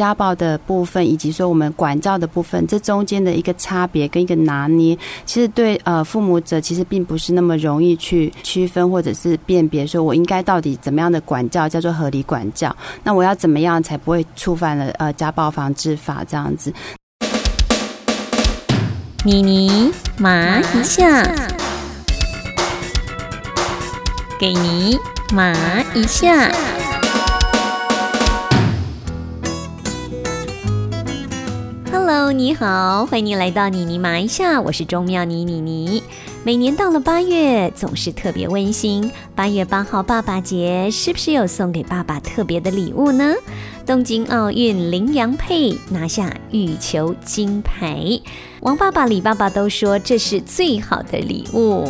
家暴的部分，以及说我们管教的部分，这中间的一个差别跟一个拿捏，其实对呃父母者其实并不是那么容易去区分或者是辨别，说我应该到底怎么样的管教叫做合理管教，那我要怎么样才不会触犯了呃家暴防治法这样子？妮妮麻一下，给你麻一下。Hello，你好，欢迎来到妮妮麻一下，我是钟妙妮妮妮。每年到了八月，总是特别温馨。八月八号爸爸节，是不是有送给爸爸特别的礼物呢？东京奥运林洋配拿下羽球金牌，王爸爸、李爸爸都说这是最好的礼物。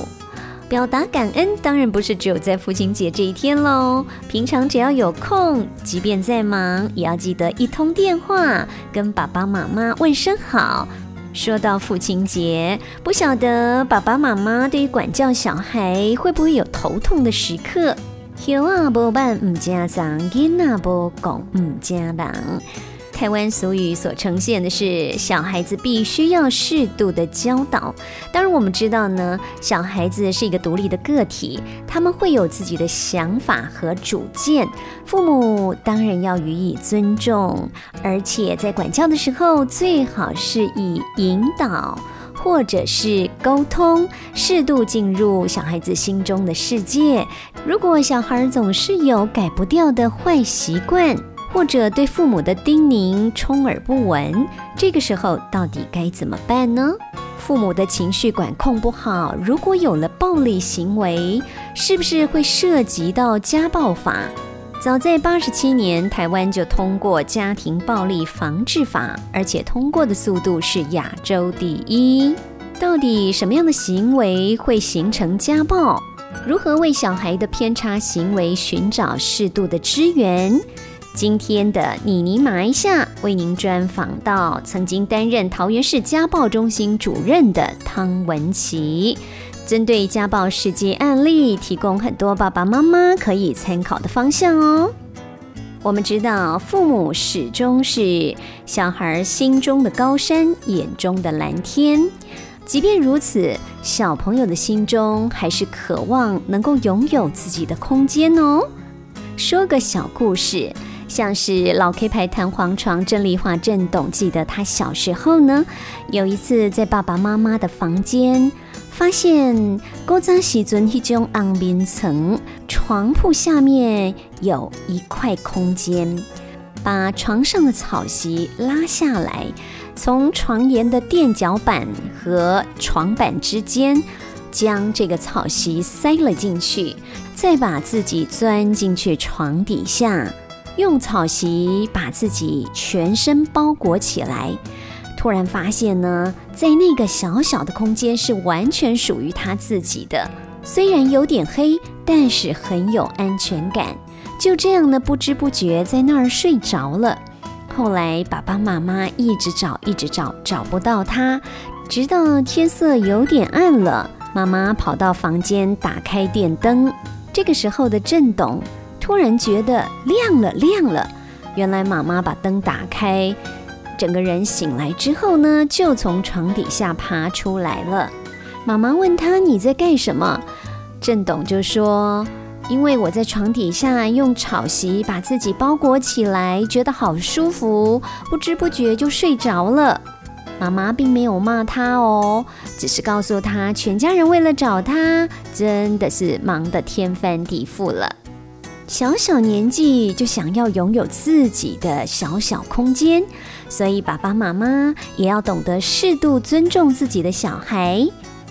表达感恩当然不是只有在父亲节这一天喽，平常只要有空，即便再忙，也要记得一通电话跟爸爸妈妈问声好。说到父亲节，不晓得爸爸妈妈对于管教小孩会不会有头痛的时刻？有啊，不办唔家长，囡仔不讲唔家长。台湾俗语所呈现的是，小孩子必须要适度的教导。当然，我们知道呢，小孩子是一个独立的个体，他们会有自己的想法和主见，父母当然要予以尊重，而且在管教的时候，最好是以引导。或者是沟通，适度进入小孩子心中的世界。如果小孩总是有改不掉的坏习惯，或者对父母的叮咛充耳不闻，这个时候到底该怎么办呢？父母的情绪管控不好，如果有了暴力行为，是不是会涉及到家暴法？早在八十七年，台湾就通过《家庭暴力防治法》，而且通过的速度是亚洲第一。到底什么样的行为会形成家暴？如何为小孩的偏差行为寻找适度的支援？今天的妮妮麻一下为您专访到曾经担任桃园市家暴中心主任的汤文琪。针对家暴事件案例，提供很多爸爸妈妈可以参考的方向哦。我们知道，父母始终是小孩心中的高山，眼中的蓝天。即便如此，小朋友的心中还是渴望能够拥有自己的空间哦。说个小故事，像是老 K 牌弹簧床郑丽华郑董记得他小时候呢，有一次在爸爸妈妈的房间。发现高扎西尊一种暗面层，床铺下面有一块空间，把床上的草席拉下来，从床沿的垫脚板和床板之间，将这个草席塞了进去，再把自己钻进去床底下，用草席把自己全身包裹起来。突然发现呢，在那个小小的空间是完全属于他自己的，虽然有点黑，但是很有安全感。就这样呢，不知不觉在那儿睡着了。后来爸爸妈妈一直找，一直找，找不到他，直到天色有点暗了，妈妈跑到房间打开电灯。这个时候的震动突然觉得亮了，亮了，原来妈妈把灯打开。整个人醒来之后呢，就从床底下爬出来了。妈妈问他：“你在干什么？”郑董就说：“因为我在床底下用草席把自己包裹起来，觉得好舒服，不知不觉就睡着了。”妈妈并没有骂他哦，只是告诉他，全家人为了找他，真的是忙得天翻地覆了。小小年纪就想要拥有自己的小小空间，所以爸爸妈妈也要懂得适度尊重自己的小孩，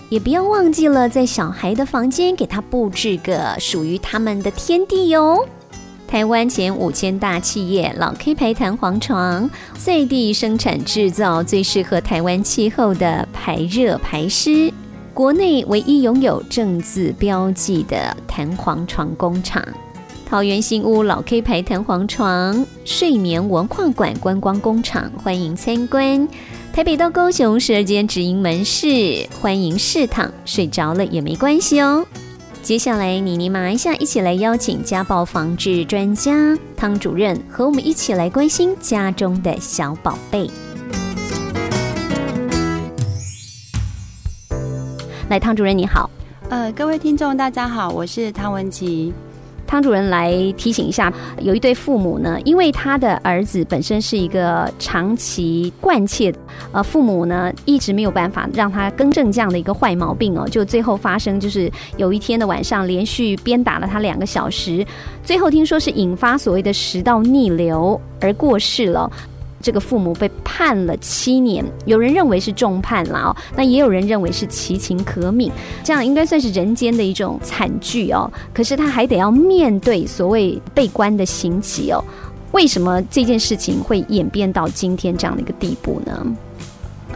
也不要忘记了在小孩的房间给他布置个属于他们的天地哟。台湾前五千大企业老 K 牌弹簧床，在地生产制造最适合台湾气候的排热排湿，国内唯一拥有正字标记的弹簧床工厂。桃园新屋老 K 牌弹簧床睡眠文化馆观光工厂，欢迎参观。台北到高雄十二间直营门市，欢迎试躺，睡着了也没关系哦。接下来，妮妮马一下一起来邀请家暴防治专家汤主任和我们一起来关心家中的小宝贝。来，汤主任你好。呃，各位听众大家好，我是汤文琪。汤主任来提醒一下，有一对父母呢，因为他的儿子本身是一个长期惯窃，呃，父母呢一直没有办法让他更正这样的一个坏毛病哦，就最后发生就是有一天的晚上连续鞭打了他两个小时，最后听说是引发所谓的食道逆流而过世了。这个父母被判了七年，有人认为是重判了哦，那也有人认为是其情可悯，这样应该算是人间的一种惨剧哦。可是他还得要面对所谓被关的刑期哦。为什么这件事情会演变到今天这样的一个地步呢？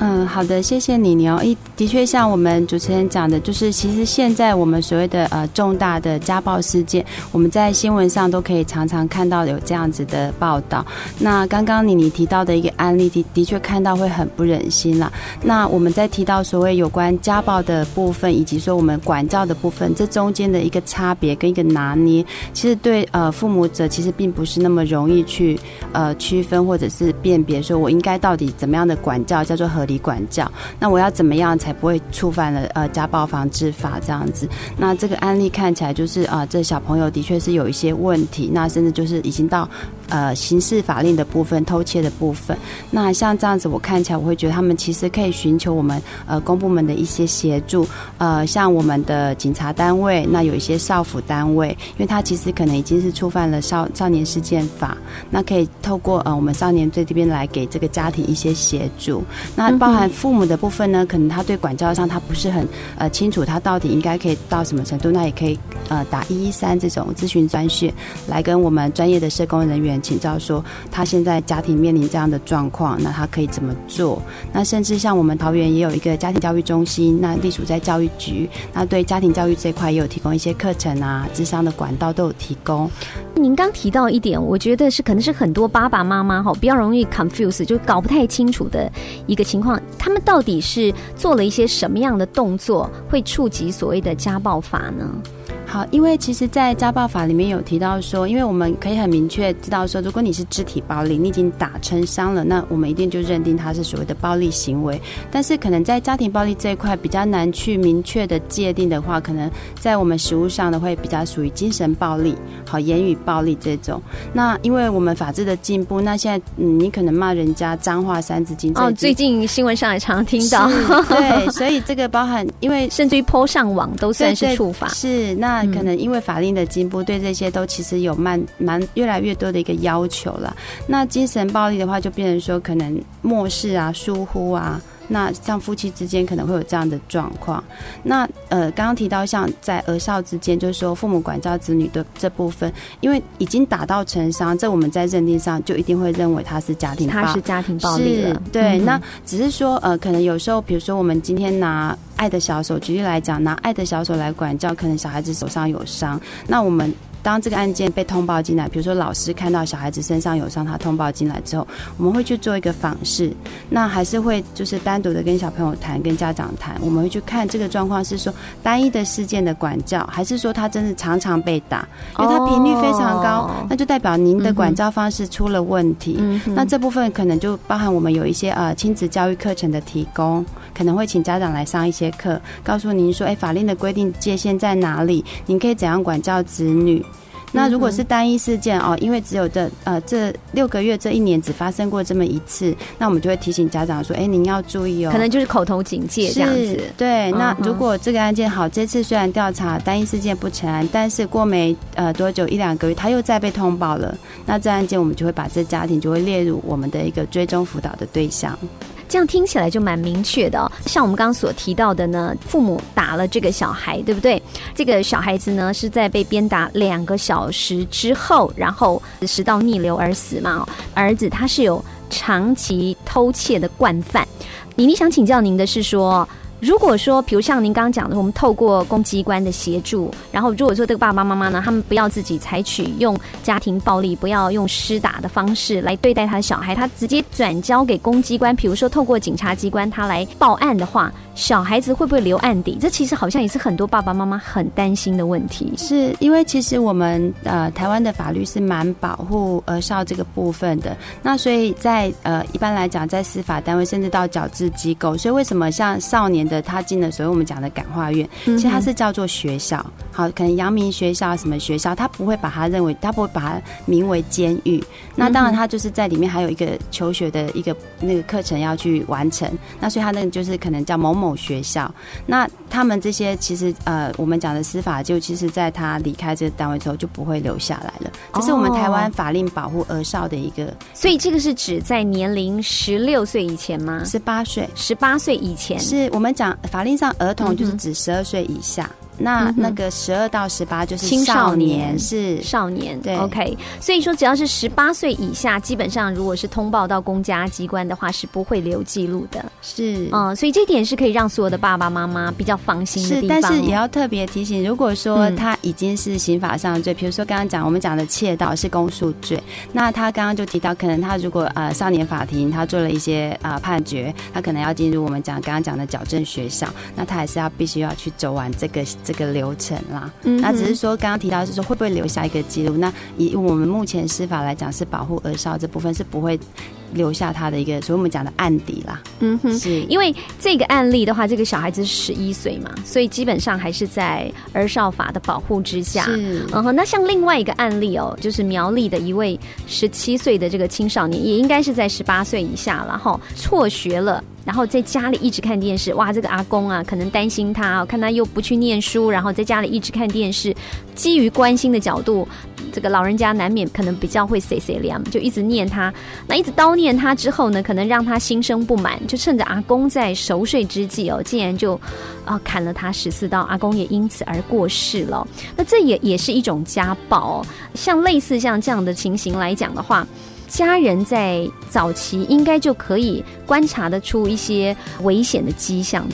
嗯，好的，谢谢你，你哦。一的确像我们主持人讲的，就是其实现在我们所谓的呃重大的家暴事件，我们在新闻上都可以常常看到有这样子的报道。那刚刚你你提到的一个案例，的的确看到会很不忍心啦。那我们在提到所谓有关家暴的部分，以及说我们管教的部分，这中间的一个差别跟一个拿捏，其实对呃父母者其实并不是那么容易去呃区分或者是辨别，说我应该到底怎么样的管教叫做合。理管教，那我要怎么样才不会触犯了呃家暴防治法这样子？那这个案例看起来就是啊，这小朋友的确是有一些问题，那甚至就是已经到呃刑事法令的部分、偷窃的部分。那像这样子，我看起来我会觉得他们其实可以寻求我们呃公部门的一些协助，呃，像我们的警察单位，那有一些少辅单位，因为他其实可能已经是触犯了少少年事件法，那可以透过呃我们少年队这边来给这个家庭一些协助。那包含父母的部分呢，可能他对管教上他不是很呃清楚，他到底应该可以到什么程度，那也可以呃打一一三这种咨询专线来跟我们专业的社工人员请教，说他现在家庭面临这样的状况，那他可以怎么做？那甚至像我们桃园也有一个家庭教育中心，那隶属在教育局，那对家庭教育这块也有提供一些课程啊，智商的管道都有提供。您刚提到一点，我觉得是可能是很多爸爸妈妈哈比较容易 confuse，就搞不太清楚的一个情况。他们到底是做了一些什么样的动作，会触及所谓的家暴法呢？好，因为其实，在家暴法里面有提到说，因为我们可以很明确知道说，如果你是肢体暴力，你已经打成伤了，那我们一定就认定它是所谓的暴力行为。但是，可能在家庭暴力这一块比较难去明确的界定的话，可能在我们实务上的会比较属于精神暴力、好言语暴力这种。那因为我们法制的进步，那现在嗯，你可能骂人家脏话、三字经哦，最近新闻上也常听到，对，所以这个包含，因为 甚至于泼上网都算是处罚，是那。可能因为法令的进步，对这些都其实有蛮蛮越来越多的一个要求了。那精神暴力的话，就变成说可能漠视啊、疏忽啊。那像夫妻之间可能会有这样的状况。那呃，刚刚提到像在儿少之间，就是说父母管教子女的这部分，因为已经打到成伤，这我们在认定上就一定会认为他是家庭，他是家庭暴力了。对，那只是说呃，可能有时候，比如说我们今天拿爱的小手举例来讲，拿爱的小手来管教，可能小孩子手上有伤，那我们。当这个案件被通报进来，比如说老师看到小孩子身上有伤，他通报进来之后，我们会去做一个访视，那还是会就是单独的跟小朋友谈，跟家长谈，我们会去看这个状况是说单一的事件的管教，还是说他真的常常被打，因为他频率非常高，那就代表您的管教方式出了问题。那这部分可能就包含我们有一些呃亲子教育课程的提供，可能会请家长来上一些课，告诉您说，哎，法令的规定界限在哪里？您可以怎样管教子女？那如果是单一事件哦，因为只有这呃这六个月这一年只发生过这么一次，那我们就会提醒家长说，哎，您要注意哦，可能就是口头警戒这样子。对，那如果这个案件好，这次虽然调查单一事件不成案，但是过没呃多久一两个月，他又再被通报了，那这案件我们就会把这家庭就会列入我们的一个追踪辅导的对象。这样听起来就蛮明确的。像我们刚刚所提到的呢，父母打了这个小孩，对不对？这个小孩子呢是在被鞭打两个小时之后，然后食道逆流而死嘛。儿子他是有长期偷窃的惯犯。妮妮想请教您的是说。如果说，比如像您刚刚讲的，我们透过公机关的协助，然后如果说这个爸爸妈妈呢，他们不要自己采取用家庭暴力、不要用施打的方式来对待他的小孩，他直接转交给公机关，比如说透过警察机关他来报案的话，小孩子会不会留案底？这其实好像也是很多爸爸妈妈很担心的问题。是因为其实我们呃台湾的法律是蛮保护儿少这个部分的，那所以在呃一般来讲，在司法单位甚至到矫治机构，所以为什么像少年的他进了所谓我们讲的感化院，其实它是叫做学校，好，可能阳明学校什么学校，他不会把它认为，他不会把它名为监狱。那当然，他就是在里面还有一个求学的一个那个课程要去完成，那所以他那个就是可能叫某某学校。那他们这些其实呃，我们讲的司法，就其实在他离开这个单位之后就不会留下来了。这是我们台湾法令保护儿少的一个，所以这个是指在年龄十六岁以前吗？十八岁，十八岁以前是我们讲法令上儿童就是指十二岁以下。那那个十二到十八就是青少年，是少年。对，OK。所以说，只要是十八岁以下，基本上如果是通报到公家机关的话，是不会留记录的。是，嗯，所以这点是可以让所有的爸爸妈妈比较放心的地方。但是也要特别提醒，如果说他已经是刑法上的罪，比如说刚刚讲我们讲的窃盗是公诉罪，那他刚刚就提到，可能他如果呃少年法庭他做了一些啊判决，他可能要进入我们讲刚刚讲的矫正学校，那他还是要必须要去走完这个。这个流程啦，那只是说刚刚提到是说会不会留下一个记录？那以我们目前司法来讲，是保护儿少这部分是不会留下他的一个，所以我们讲的案底啦。嗯哼，是因为这个案例的话，这个小孩子十一岁嘛，所以基本上还是在儿少法的保护之下。嗯哼，那像另外一个案例哦，就是苗栗的一位十七岁的这个青少年，也应该是在十八岁以下了哈，辍学了。然后在家里一直看电视，哇，这个阿公啊，可能担心他，看他又不去念书，然后在家里一直看电视，基于关心的角度，这个老人家难免可能比较会 say say 凉，就一直念他，那一直叨念他之后呢，可能让他心生不满，就趁着阿公在熟睡之际哦，竟然就啊砍了他十四刀，阿公也因此而过世了。那这也也是一种家暴，像类似像这样的情形来讲的话。家人在早期应该就可以观察得出一些危险的迹象。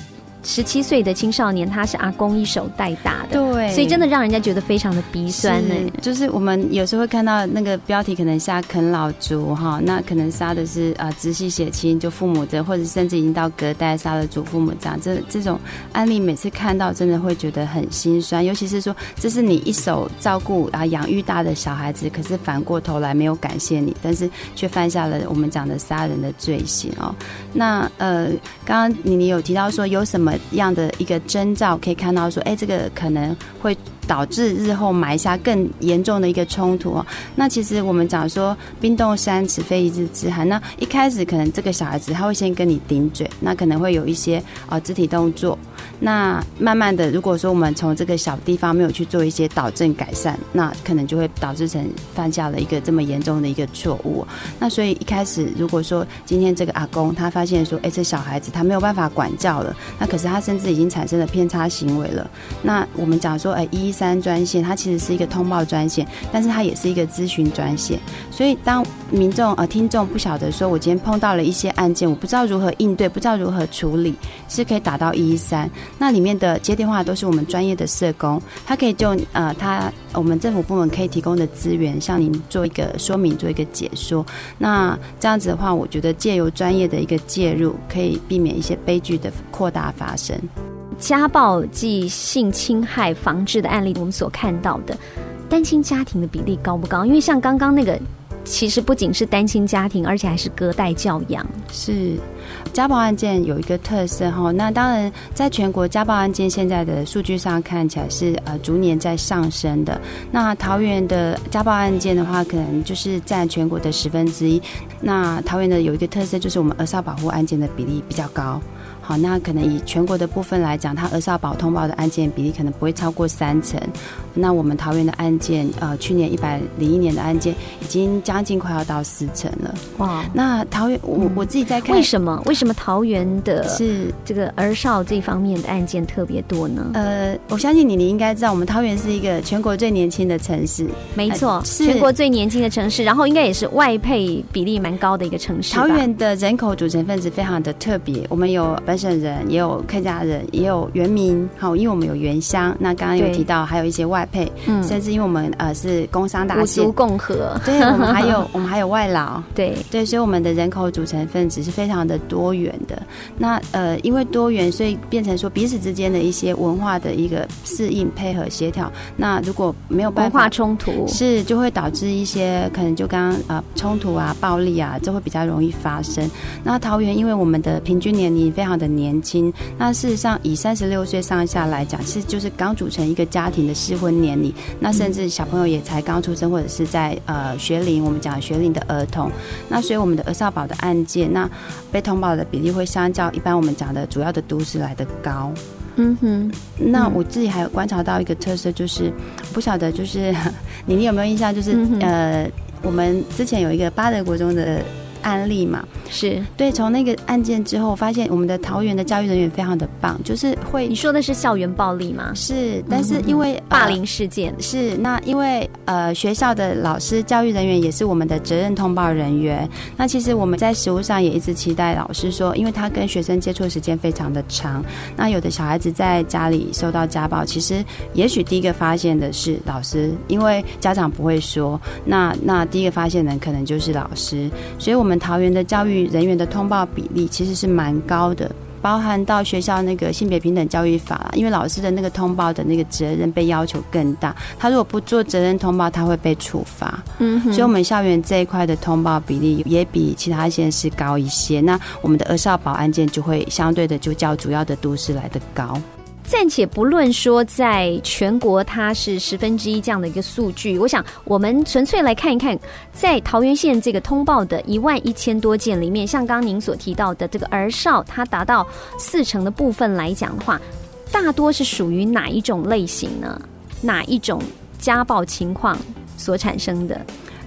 十七岁的青少年，他是阿公一手带大的，对，所以真的让人家觉得非常的鼻酸呢。就是我们有时候会看到那个标题，可能下啃老族哈，那可能杀的是啊直系血亲，就父母的，或者甚至已经到隔代杀了祖父母这样。这这种案例每次看到，真的会觉得很心酸。尤其是说，这是你一手照顾啊养育大的小孩子，可是反过头来没有感谢你，但是却犯下了我们讲的杀人的罪行哦。那呃，刚刚你你有提到说有什么？样的一个征兆，可以看到说，哎，这个可能会导致日后埋下更严重的一个冲突哦。那其实我们讲说，冰冻三尺非一日之寒。那一开始可能这个小孩子他会先跟你顶嘴，那可能会有一些啊肢体动作。那慢慢的，如果说我们从这个小地方没有去做一些导正改善，那可能就会导致成犯下了一个这么严重的一个错误。那所以一开始，如果说今天这个阿公他发现说，哎，这小孩子他没有办法管教了，那可是他甚至已经产生了偏差行为了。那我们讲说，哎，一一三专线它其实是一个通报专线，但是它也是一个咨询专线。所以当民众呃听众不晓得说，我今天碰到了一些案件，我不知道如何应对，不知道如何处理，是可以打到一一三。那里面的接电话都是我们专业的社工，他可以就呃，他我们政府部门可以提供的资源，向您做一个说明，做一个解说。那这样子的话，我觉得借由专业的一个介入，可以避免一些悲剧的扩大发生。家暴及性侵害防治的案例，我们所看到的单亲家庭的比例高不高？因为像刚刚那个。其实不仅是单亲家庭，而且还是隔代教养。是家暴案件有一个特色哈，那当然在全国家暴案件现在的数据上看起来是呃逐年在上升的。那桃园的家暴案件的话，可能就是占全国的十分之一。那桃园的有一个特色就是我们儿少保护案件的比例比较高。好，那可能以全国的部分来讲，它儿少保通报的案件比例可能不会超过三成。那我们桃园的案件，呃，去年一百零一年的案件，已经将近快要到四成了。哇！那桃园，我我自己在看，为什么？为什么桃园的是这个儿少这方面的案件特别多呢？呃，我相信你，你应该知道，我们桃园是一个全国最年轻的城市。没错，是全国最年轻的城市，然后应该也是外配比例蛮高的一个城市。桃园的人口组成分子非常的特别，我们有本。省人也有客家人，也有原民，好，因为我们有原乡。那刚刚有提到，还有一些外配，嗯，甚至因为我们呃是工商大县，共和，对，我们还有我们还有外劳，对对，所以我们的人口组成分子是非常的多元的。那呃，因为多元，所以变成说彼此之间的一些文化的一个适应、配合、协调。那如果没有办法冲突，是就会导致一些可能就刚刚呃冲突啊、暴力啊，这会比较容易发生。那桃园因为我们的平均年龄非常的年轻，那事实上以三十六岁上下来讲，其实就是刚组成一个家庭的适婚年龄。那甚至小朋友也才刚出生，或者是在呃学龄，我们讲学龄的儿童。那所以我们的儿少保的案件，那被通报的比例会相较一般我们讲的主要的都市来的高。嗯哼。那我自己还有观察到一个特色，就是不晓得就是 你你有没有印象？就是呃，我们之前有一个巴德国中的。案例嘛，是对。从那个案件之后，发现我们的桃园的教育人员非常的棒，就是会你说的是校园暴力吗？是，但是因为霸凌事件是那因为呃学校的老师教育人员也是我们的责任通报人员。那其实我们在实务上也一直期待老师说，因为他跟学生接触的时间非常的长，那有的小孩子在家里受到家暴，其实也许第一个发现的是老师，因为家长不会说，那那第一个发现人可能就是老师，所以我们。我们桃园的教育人员的通报比例其实是蛮高的，包含到学校那个性别平等教育法，因为老师的那个通报的那个责任被要求更大，他如果不做责任通报，他会被处罚。嗯，所以我们校园这一块的通报比例也比其他县市高一些，那我们的儿少保案件就会相对的就较主要的都市来的高。暂且不论说在全国它是十分之一这样的一个数据，我想我们纯粹来看一看，在桃园县这个通报的一万一千多件里面，像刚刚您所提到的这个儿少，它达到四成的部分来讲的话，大多是属于哪一种类型呢？哪一种家暴情况所产生的？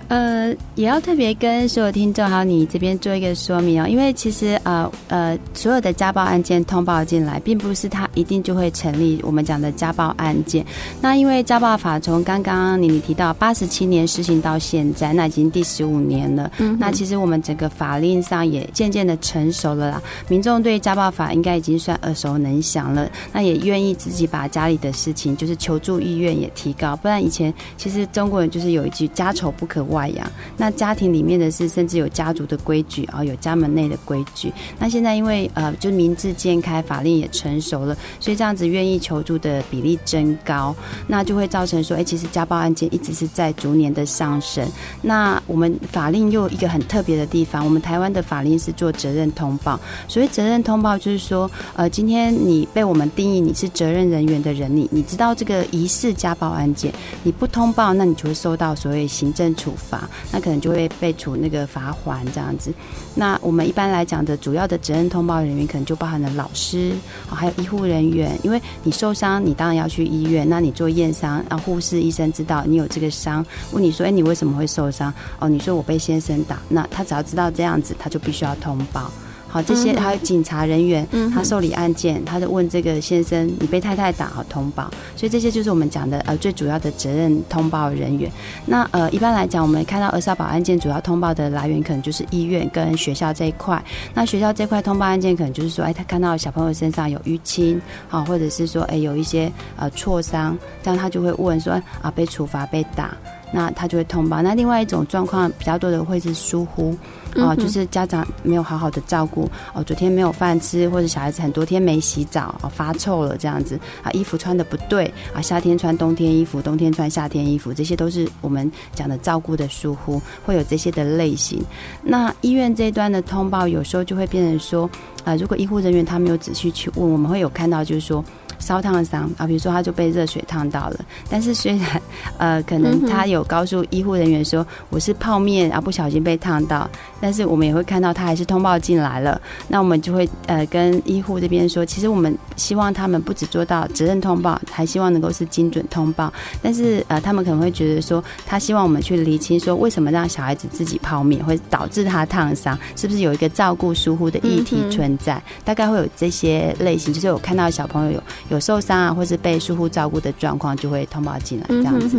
呃，也要特别跟所有听众还有你这边做一个说明哦，因为其实呃呃，所有的家暴案件通报进来，并不是他一定就会成立我们讲的家暴案件。那因为家暴法从刚刚你你提到八十七年实行到现在，那已经第十五年了。嗯，那其实我们整个法令上也渐渐的成熟了啦，民众对家暴法应该已经算耳熟能详了。那也愿意自己把家里的事情，就是求助意愿也提高。不然以前其实中国人就是有一句家丑不可。外外扬，那家庭里面的事，甚至有家族的规矩啊，有家门内的规矩。那现在因为呃，就民智渐开，法令也成熟了，所以这样子愿意求助的比例增高，那就会造成说，哎，其实家暴案件一直是在逐年的上升。那我们法令又一个很特别的地方，我们台湾的法令是做责任通报。所谓责任通报，就是说，呃，今天你被我们定义你是责任人员的人，你你知道这个疑似家暴案件，你不通报，那你就会受到所谓行政处。罚，那可能就会被处那个罚款这样子。那我们一般来讲的主要的责任通报人员，可能就包含了老师，还有医护人员。因为你受伤，你当然要去医院。那你做验伤，啊护士、医生知道你有这个伤，问你说：“哎，你为什么会受伤？”哦，你说我被先生打。那他只要知道这样子，他就必须要通报。好，这些还有警察人员，他受理案件，他就问这个先生，你被太太打，好通报。所以这些就是我们讲的呃最主要的责任通报人员。那呃一般来讲，我们看到儿少保案件主要通报的来源，可能就是医院跟学校这一块。那学校这块通报案件，可能就是说，哎，他看到小朋友身上有淤青，好，或者是说，哎，有一些呃挫伤，这样他就会问说，啊，被处罚被打。那他就会通报。那另外一种状况比较多的会是疏忽，啊，就是家长没有好好的照顾，哦，昨天没有饭吃，或者小孩子很多天没洗澡，哦，发臭了这样子，啊，衣服穿的不对，啊，夏天穿冬天衣服，冬天穿夏天衣服，这些都是我们讲的照顾的疏忽，会有这些的类型。那医院这一端的通报，有时候就会变成说，啊，如果医护人员他没有仔细去问，我们会有看到就是说。烧烫伤啊，比如说他就被热水烫到了，但是虽然呃可能他有告诉医护人员说我是泡面啊不小心被烫到，但是我们也会看到他还是通报进来了，那我们就会呃跟医护这边说，其实我们希望他们不只做到责任通报，还希望能够是精准通报，但是呃他们可能会觉得说他希望我们去厘清说为什么让小孩子自己泡面会导致他烫伤，是不是有一个照顾疏忽的议题存在？大概会有这些类型，就是我看到小朋友有。有受伤啊，或是被疏忽照顾的状况，就会通报进来这样子。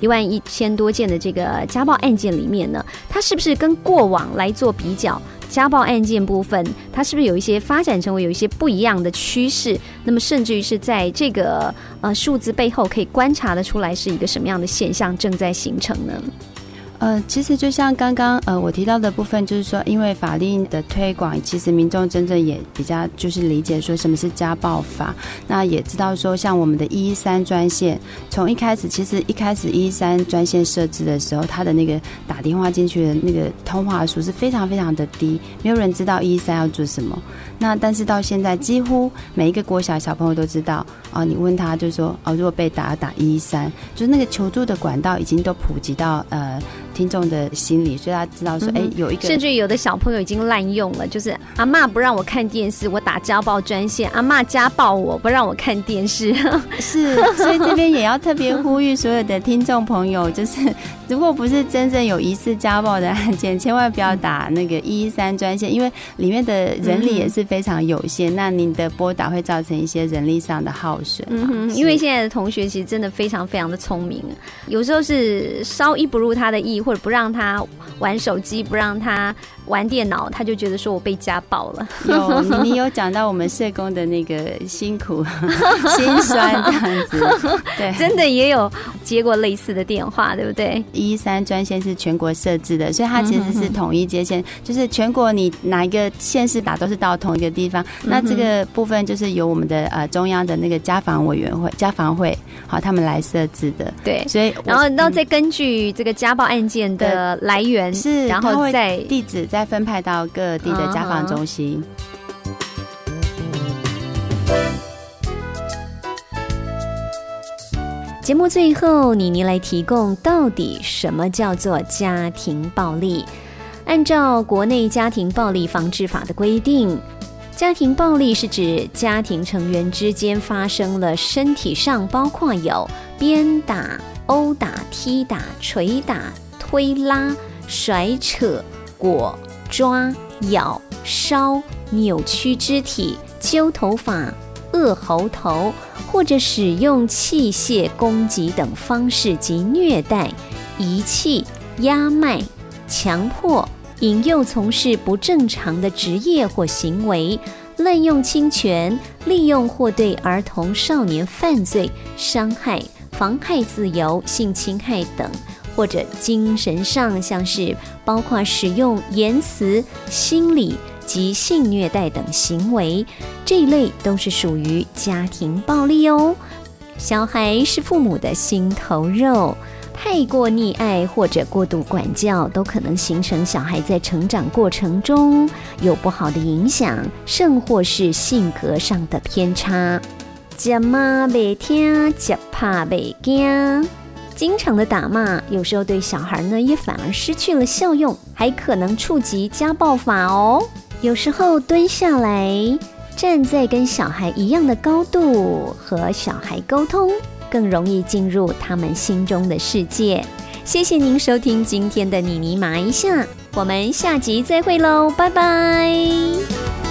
一万一千多件的这个家暴案件里面呢，它是不是跟过往来做比较？家暴案件部分，它是不是有一些发展成为有一些不一样的趋势？那么甚至于是在这个呃数字背后可以观察的出来是一个什么样的现象正在形成呢？呃，其实就像刚刚呃我提到的部分，就是说，因为法令的推广，其实民众真正也比较就是理解说什么是家暴法，那也知道说，像我们的一一三专线，从一开始其实一开始一一三专线设置的时候，它的那个打电话进去的那个通话数是非常非常的低，没有人知道一一三要做什么。那但是到现在，几乎每一个国小小朋友都知道哦，你问他就说哦，如果被打打一一三，就是那个求助的管道已经都普及到呃。听众的心理，所以他知道说，哎，有一个，甚至有的小朋友已经滥用了，就是阿妈不让我看电视，我打家暴专线，阿妈家暴我不让我看电视，是，所以这边也要特别呼吁所有的听众朋友，就是如果不是真正有疑似家暴的案件，千万不要打那个一一三专线，因为里面的人力也是非常有限，那您的拨打会造成一些人力上的耗损。嗯哼，因为现在的同学其实真的非常非常的聪明，有时候是稍一不入他的意。或者不让他玩手机，不让他玩电脑，他就觉得说我被家暴了。有你，有讲到我们社工的那个辛苦、心酸这样子。对，真的也有接过类似的电话，对不对？一三专线是全国设置的，所以它其实是统一接线，就是全国你哪一个县市打都是到同一个地方。那这个部分就是由我们的呃中央的那个家访委员会、家访会好他们来设置的。对，所以然后然后再根据这个家暴案件。的来源是，然后再地址再分派到各地的家访中心。节目最后，妮妮来提供到底什么叫做家庭暴力？按照国内家庭暴力防治法的规定，家庭暴力是指家庭成员之间发生了身体上，包括有鞭打、殴打、踢打、捶打。推拉、甩扯、裹、抓、咬、烧、扭曲肢体、揪头发、扼喉头，或者使用器械攻击等方式及虐待、遗弃、压卖、强迫、引诱从事不正常的职业或行为、滥用侵权、利用或对儿童少年犯罪、伤害、妨害自由、性侵害等。或者精神上，像是包括使用言辞、心理及性虐待等行为，这一类都是属于家庭暴力哦。小孩是父母的心头肉，太过溺爱或者过度管教，都可能形成小孩在成长过程中有不好的影响，甚或是性格上的偏差。接骂未听，接怕未惊。经常的打骂，有时候对小孩呢也反而失去了效用，还可能触及家暴法哦。有时候蹲下来，站在跟小孩一样的高度和小孩沟通，更容易进入他们心中的世界。谢谢您收听今天的妮妮麻一下，我们下集再会喽，拜拜。